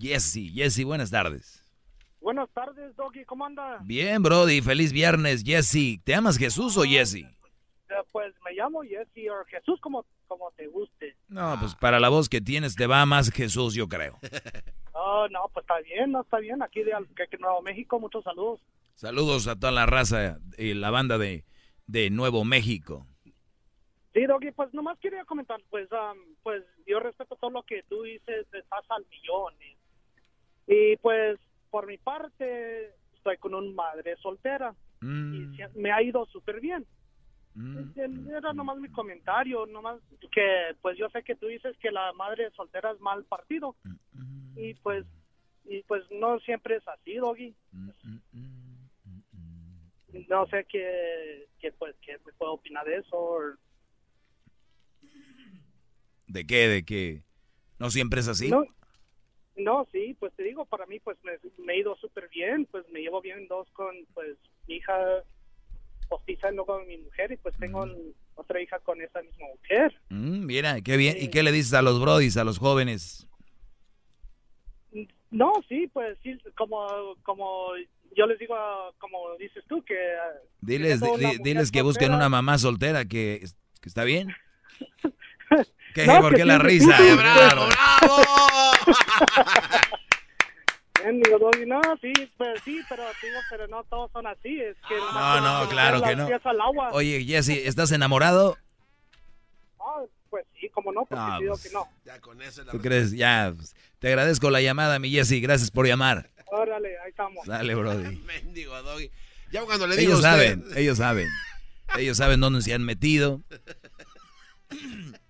Jesse. Jesse, buenas tardes. Buenas tardes, Doggy, ¿cómo anda? Bien, Brody, feliz viernes, Jesse. ¿Te amas Jesús o Jesse? Eh, pues me llamo Jesse o Jesús como, como te guste. No, pues para la voz que tienes te va más Jesús, yo creo. Oh, no, pues está bien, no está bien. Aquí de Nuevo México, muchos saludos. Saludos a toda la raza y la banda de, de Nuevo México. Sí, Doggy, pues nomás quería comentar, pues, pues yo respeto todo lo que tú dices, estás al millón. Y pues por mi parte estoy con una madre soltera y mm. me ha ido súper bien. Mm. Era nomás mi comentario, nomás que pues yo sé que tú dices que la madre soltera es mal partido mm, y pues y pues no siempre es así, Doggy. No sé qué, qué pues qué me puedo opinar de eso. ¿De qué? ¿De qué? ¿No siempre es así? No, sí, pues te digo, para mí pues me, he ido súper bien, pues me llevo bien dos con pues mi hija postiza no con mi mujer y pues tengo mm. otra hija con esa misma mujer. Mm, mira, qué bien. ¿Y qué le dices a los brodis, a los jóvenes? No, sí, pues sí, como, como yo les digo, como dices tú, que... Diles, diles que busquen una mamá soltera, que, que está bien. ¿Qué? ¿Por qué la risa? ¡Bravo, bravo! no, sí, pues, sí, pero, pero no todos son así. Es que no, no, claro que no. Oye, Jesse, ¿estás enamorado? Ah, pues sí, como no, porque no, pues, que no. Ya con eso ¿Tú crees? Ya, pues, te agradezco la llamada, mi Jesse, gracias por llamar. Órale, ahí estamos. Dale, Brody. Mendigo, Doggy. Ya cuando le digo ellos saben, ellos saben. Ellos saben dónde se han metido.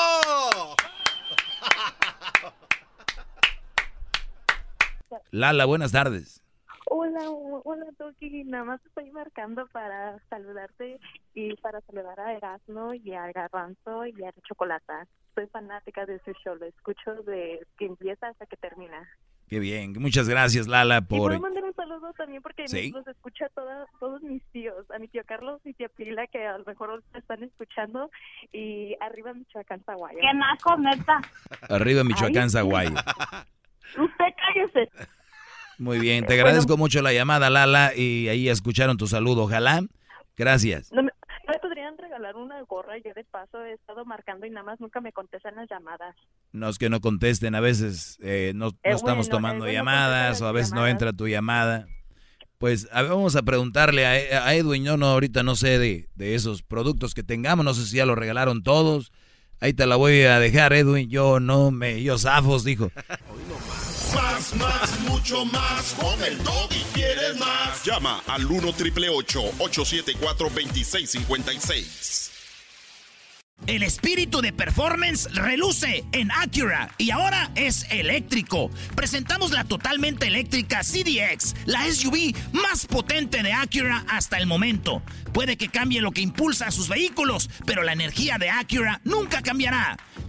Lala, buenas tardes. Hola, hola Toki, nada más estoy marcando para saludarte y para saludar a Erasmo y a Garbanzo y a Chocolata. Soy fanática de su show, lo escucho de que empieza hasta que termina. Qué bien, muchas gracias Lala por... ¿Y puedo mandar un saludo también porque los escucha todos mis tíos, a mi tío Carlos y tía Pila que a lo mejor están escuchando y arriba Michoacán, Zaguayo. ¿Qué naco, neta? Arriba Michoacán, Zaguayo. Usted cállese. Muy bien, te agradezco mucho la llamada Lala y ahí escucharon tu saludo, ojalá. Gracias. No me, podrían regalar una gorra? Yo de paso he estado marcando y nada más nunca me contestan las llamadas. No es que no contesten, a veces eh, no, estamos tomando llamadas o a veces no entra tu llamada. Pues vamos a preguntarle a, Edwin, yo no, ahorita no sé de, de, esos productos que tengamos, no sé si ya los regalaron todos. Ahí te la voy a dejar, Edwin, yo no me, yo zafos, dijo. Más, más, mucho más. Con el y quieres más. Llama al 1 triple 874 2656. El espíritu de performance reluce en Acura y ahora es eléctrico. Presentamos la totalmente eléctrica CDX, la SUV más potente de Acura hasta el momento. Puede que cambie lo que impulsa a sus vehículos, pero la energía de Acura nunca cambiará.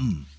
come.